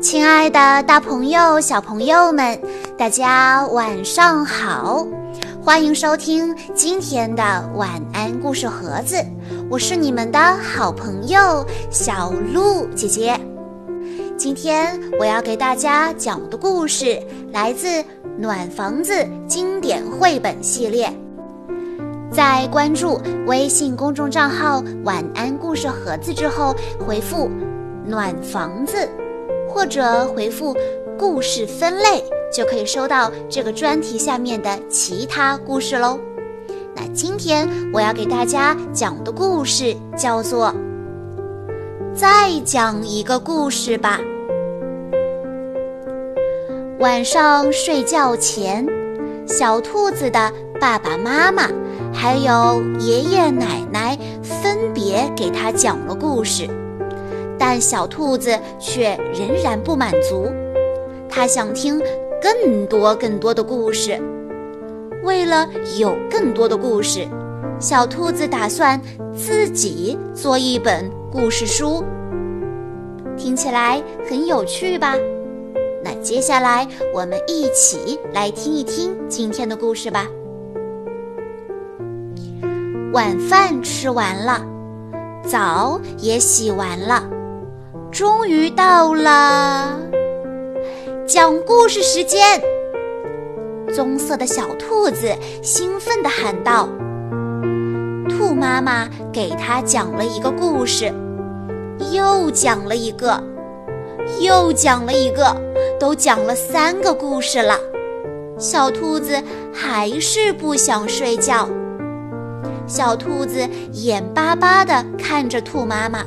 亲爱的，大朋友、小朋友们，大家晚上好！欢迎收听今天的晚安故事盒子，我是你们的好朋友小鹿姐姐。今天我要给大家讲的故事来自《暖房子》经典绘本系列。在关注微信公众账号“晚安故事盒子”之后，回复“暖房子”。或者回复“故事分类”，就可以收到这个专题下面的其他故事喽。那今天我要给大家讲的故事叫做《再讲一个故事吧》。晚上睡觉前，小兔子的爸爸妈妈还有爷爷奶奶分别给他讲了故事。但小兔子却仍然不满足，它想听更多更多的故事。为了有更多的故事，小兔子打算自己做一本故事书。听起来很有趣吧？那接下来我们一起来听一听今天的故事吧。晚饭吃完了，澡也洗完了。终于到了讲故事时间！棕色的小兔子兴奋地喊道：“兔妈妈给它讲了一个故事，又讲了一个，又讲了一个，都讲了三个故事了。”小兔子还是不想睡觉。小兔子眼巴巴地看着兔妈妈。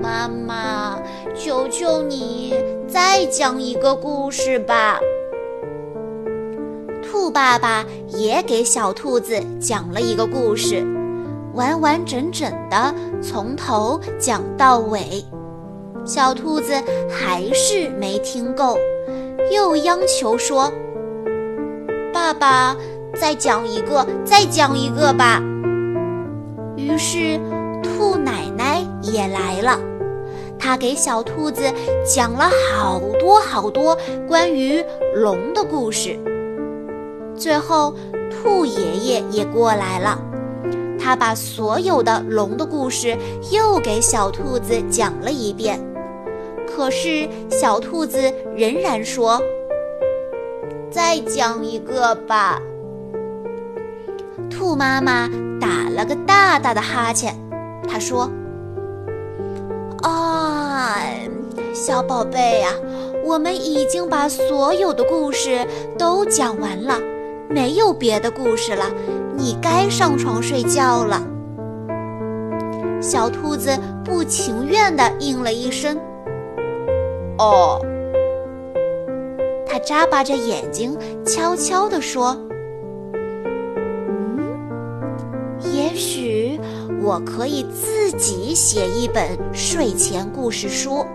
妈妈，求求你再讲一个故事吧。兔爸爸也给小兔子讲了一个故事，完完整整的从头讲到尾。小兔子还是没听够，又央求说：“爸爸，再讲一个，再讲一个吧。”于是，兔奶也来了。他给小兔子讲了好多好多关于龙的故事。最后，兔爷爷也过来了，他把所有的龙的故事又给小兔子讲了一遍。可是，小兔子仍然说：“再讲一个吧。”兔妈妈打了个大大的哈欠，她说。啊，小宝贝呀，我们已经把所有的故事都讲完了，没有别的故事了，你该上床睡觉了。小兔子不情愿地应了一声：“哦。”它眨巴着眼睛，悄悄地说：“我可以自己写一本睡前故事书，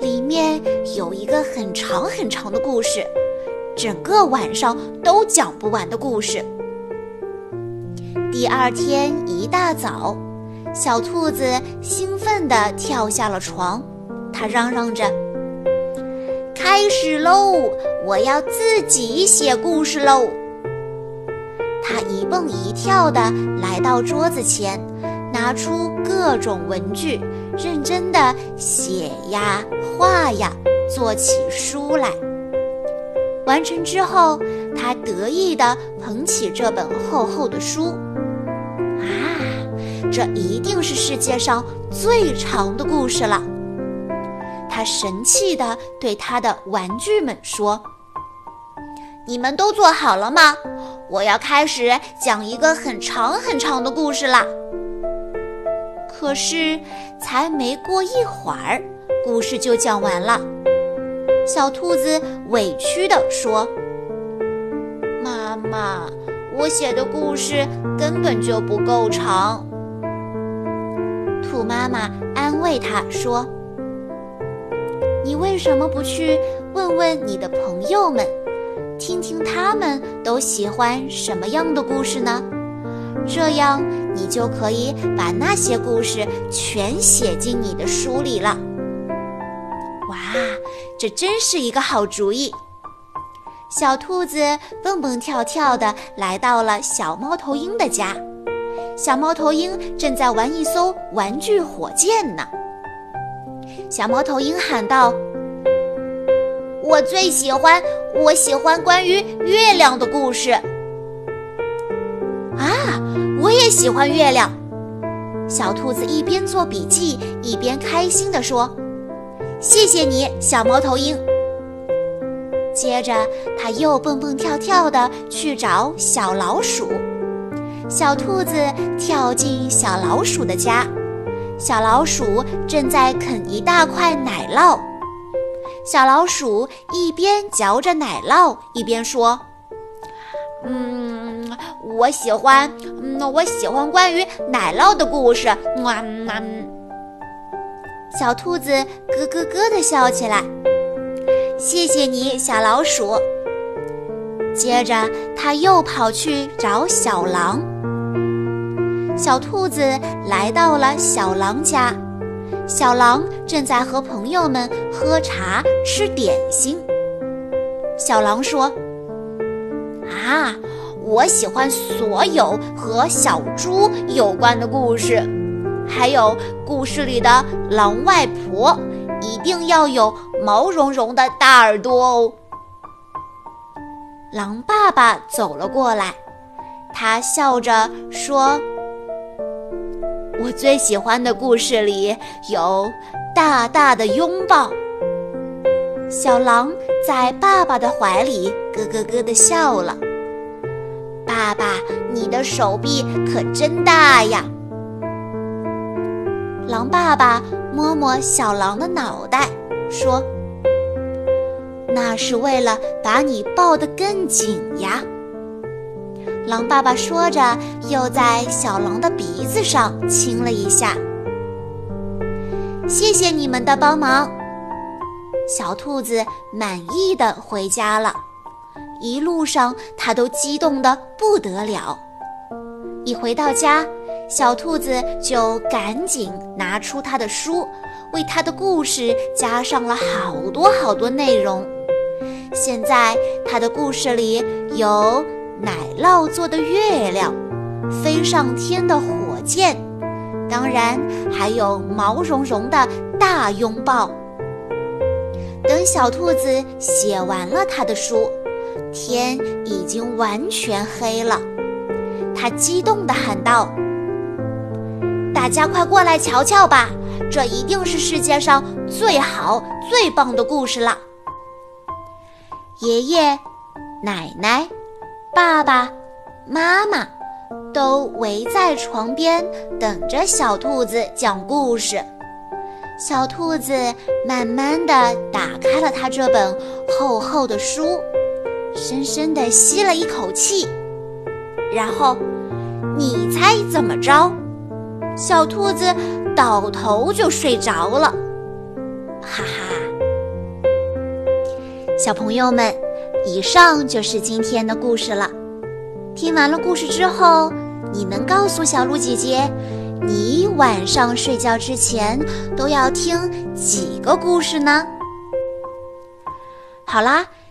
里面有一个很长很长的故事，整个晚上都讲不完的故事。第二天一大早，小兔子兴奋地跳下了床，它嚷嚷着：“开始喽！我要自己写故事喽！”它一蹦一跳地来到桌子前。拿出各种文具，认真地写呀画呀，做起书来。完成之后，他得意地捧起这本厚厚的书。啊，这一定是世界上最长的故事了。他神气地对他的玩具们说：“你们都做好了吗？我要开始讲一个很长很长的故事啦。”可是，才没过一会儿，故事就讲完了。小兔子委屈地说：“妈妈，我写的故事根本就不够长。”兔妈妈安慰它说：“你为什么不去问问你的朋友们，听听他们都喜欢什么样的故事呢？”这样，你就可以把那些故事全写进你的书里了。哇，这真是一个好主意！小兔子蹦蹦跳跳地来到了小猫头鹰的家。小猫头鹰正在玩一艘玩具火箭呢。小猫头鹰喊道：“我最喜欢，我喜欢关于月亮的故事。”啊，我也喜欢月亮。小兔子一边做笔记，一边开心地说：“谢谢你，小猫头鹰。”接着，他又蹦蹦跳跳地去找小老鼠。小兔子跳进小老鼠的家，小老鼠正在啃一大块奶酪。小老鼠一边嚼着奶酪，一边说：“嗯，我喜欢，嗯，我喜欢关于奶酪的故事。”嗯小兔子咯咯咯地笑起来。谢谢你，小老鼠。接着，他又跑去找小狼。小兔子来到了小狼家，小狼正在和朋友们喝茶吃点心。小狼说：“啊，我喜欢所有和小猪有关的故事，还有故事里的狼外婆，一定要有毛茸茸的大耳朵哦。”狼爸爸走了过来，他笑着说。我最喜欢的故事里有大大的拥抱。小狼在爸爸的怀里咯咯咯地笑了。爸爸，你的手臂可真大呀！狼爸爸摸摸小狼的脑袋，说：“那是为了把你抱得更紧呀。”狼爸爸说着，又在小狼的鼻子上亲了一下。谢谢你们的帮忙，小兔子满意的回家了。一路上，它都激动的不得了。一回到家，小兔子就赶紧拿出它的书，为它的故事加上了好多好多内容。现在，它的故事里有。奶酪做的月亮，飞上天的火箭，当然还有毛茸茸的大拥抱。等小兔子写完了他的书，天已经完全黑了。他激动地喊道：“大家快过来瞧瞧吧，这一定是世界上最好最棒的故事了！”爷爷，奶奶。爸爸妈妈都围在床边等着小兔子讲故事。小兔子慢慢地打开了它这本厚厚的书，深深地吸了一口气，然后，你猜怎么着？小兔子倒头就睡着了。哈哈，小朋友们。以上就是今天的故事了。听完了故事之后，你能告诉小鹿姐姐，你晚上睡觉之前都要听几个故事呢？好啦，